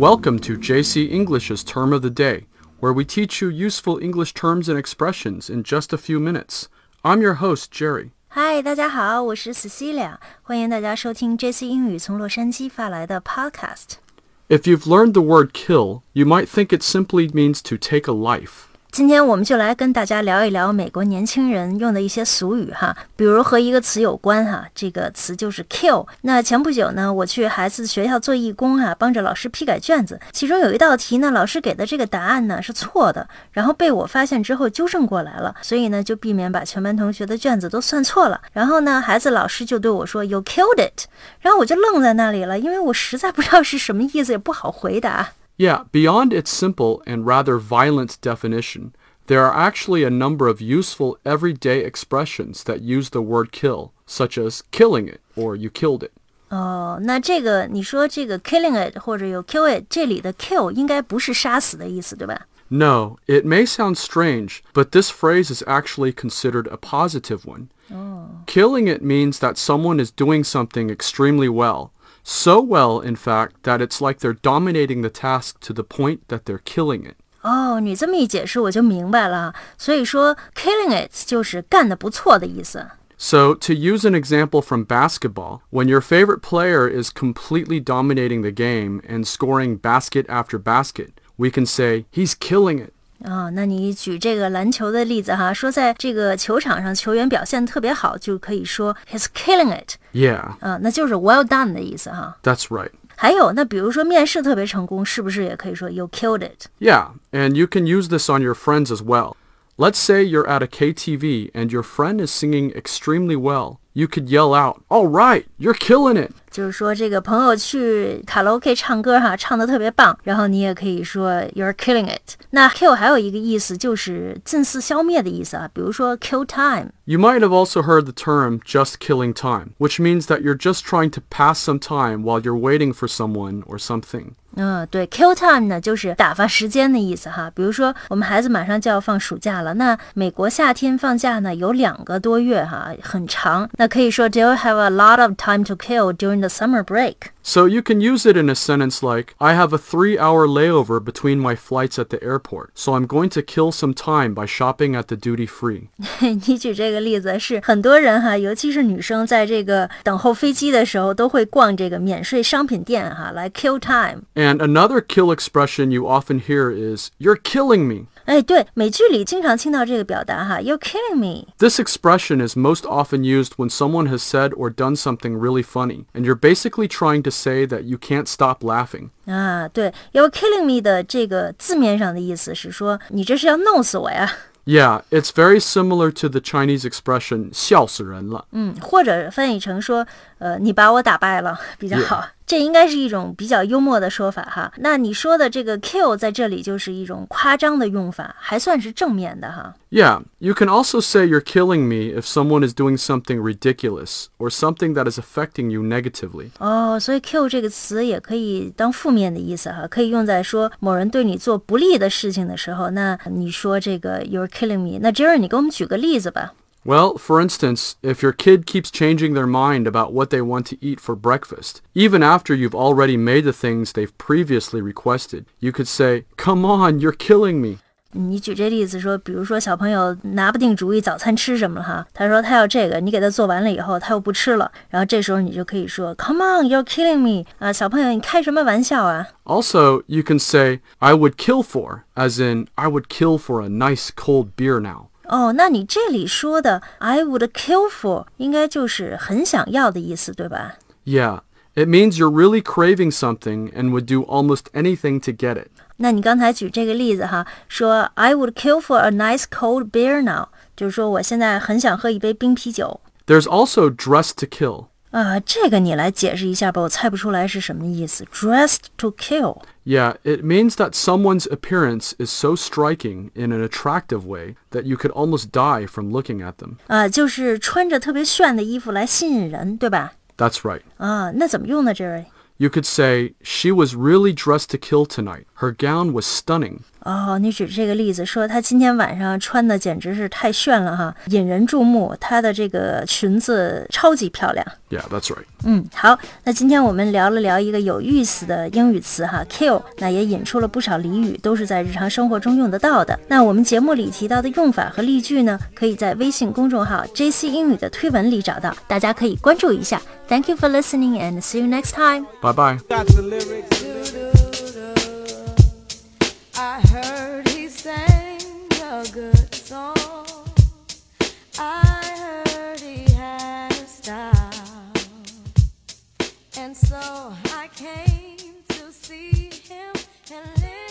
Welcome to JC English's Term of the Day, where we teach you useful English terms and expressions in just a few minutes. I'm your host, Jerry. 嗨，大家好，我是 Cecilia，欢迎大家收听 JC 英语从洛杉矶发来的 Podcast。 If you've learned the word kill, you might think it simply means to take a life. 今天我们就来跟大家聊一聊美国年轻人用的一些俗语哈，比如和一个词有关哈，这个词就是 kill。那前不久呢，我去孩子学校做义工哈，帮着老师批改卷子，其中有一道题呢，老师给的这个答案呢是错的，然后被我发现之后纠正过来了，所以呢就避免把全班同学的卷子都算错了。然后呢，孩子老师就对我说 “You killed it”，然后我就愣在那里了，因为我实在不知道是什么意思，也不好回答。Yeah, beyond its simple and rather violent definition, there are actually a number of useful everyday expressions that use the word kill, such as killing it or you killed it. 哦，那这个你说这个 killing it 或者有 kill it，这里的 kill 应该不是杀死的意思，对吧？ No, it may sound strange, but this phrase is actually considered a positive one. Killing it means that someone is doing something extremely well. So well, in fact, that it's like they're dominating the task to the point that they're killing it. 哦，你这么一解释我就明白了。所以说 killing it 就是干得不错的意思。 So, to use an example from basketball, when your favorite player is completely dominating the game and scoring basket after basket, we can say, he's killing it. 啊、那你举这个篮球的例子哈，说在这个球场上球员表现特别好，就可以说 he's killing it， Yeah, 啊、那就是 well done 的意思哈。 that's right. 还有，那比如说面试特别成功，是不是也可以说 you killed it？ Yeah, and you can use this on your friends as well. Let's say you're at a KTV and your friend is singing extremely well. You could yell out, All right, you're killing it. 就是说这个朋友去卡拉 OK 唱歌哈，唱得特别棒，然后你也可以说 you're killing it。那 kill 还有一个意思就是近似消灭的意思啊，比如说 kill time。 You might have also heard the term just killing time, which means that you're just trying to pass some time while you're waiting for someone or something. 嗯，对，kill time 呢就是打发时间的意思哈。比如说我们孩子马上就要放暑假了，那美国夏天放假呢有两个多月哈，很长。那可以说 they'll have a lot of time to kill during the summer break。 So you can use it in a sentence like, I have a three hour layover between my flights at the airport, so I'm going to kill some time by shopping at the duty free. 你举这个例子是很多人哈，尤其是女生，在这个等候飞机的时候，都会逛这个免税商品店哈，来 kill time。 And another kill expression you often hear is, You're killing me. 哎，对，美剧里经常听到这个表达哈，You're killing me。 This expression is most often used when someone has said or done something really funny, and you're basically trying to say that you can't stop laughing. 啊，对，You're killing me 的这个字面上的意思是说，你这是要弄死我呀。 Yeah, it's very similar to the Chinese expression 笑死人了.嗯，或者翻译成说，呃，你把我打败了比较好。 这应该是一种比较幽默的说法哈。那你说的这个 kill 在这里就是一种夸张的用法，还算是正面的哈。Yeah, you can also say you're killing me if someone is doing something ridiculous or something that is affecting you negatively. 哦，所以 kill 这个词也可以当负面的意思哈，可以用在说某人对你做不利的事情的时候。那你说这个 you're killing me，那 Jerry 你给我们举个例子吧。Well, for instance, if your kid keeps changing their mind about what they want to eat for breakfast, even after you've already made the things they've previously requested, you could say, Come on, you're killing me. 你举这例子说，比如说小朋友拿不定主意早餐吃什么了哈，他说他要这个，你给他做完了以后，他又不吃了，然后这时候你就可以说，Come on, you're killing me 啊，小朋友你开什么玩笑啊？ Also, you can say, I would kill for, as in, I would kill for a nice cold beer now. 哦，那你这里说的 I would kill for 应该就是很想要的意思，对吧？ Yeah, it means you're really craving something and would do almost anything to get it. 那你刚才举这个例子哈，说 I would kill for a nice cold beer now，就是说我现在很想喝一杯冰啤酒。 There's also dress to kill. 啊、这个你来解释一下吧，我猜不出来是什么意思。Dressed to kill。 Yeah, it means that someone's appearance is so striking in an attractive way that you could almost die from looking at them. 啊、就是穿着特别炫的衣服来吸引人，对吧？ That's right. 啊，那怎么用呢，Jerry？ You could say, She was really dressed to kill tonight. Her gown was stunning. 哦，你举这个例子说她今天晚上穿的简直是太炫了哈，引人注目。她的这个裙子超级漂亮。Yeah, that's right. 嗯，好，那今天我们聊了聊一个有意思的英语词哈，kill，那也引出了不少俚语，都是在日常生活中用得到的。那我们节目里提到的用法和例句呢，可以在微信公众号 JC 英语的推文里找到，大家可以关注一下。Thank you for listening and see you next time. Bye bye. And so I came to see him and live.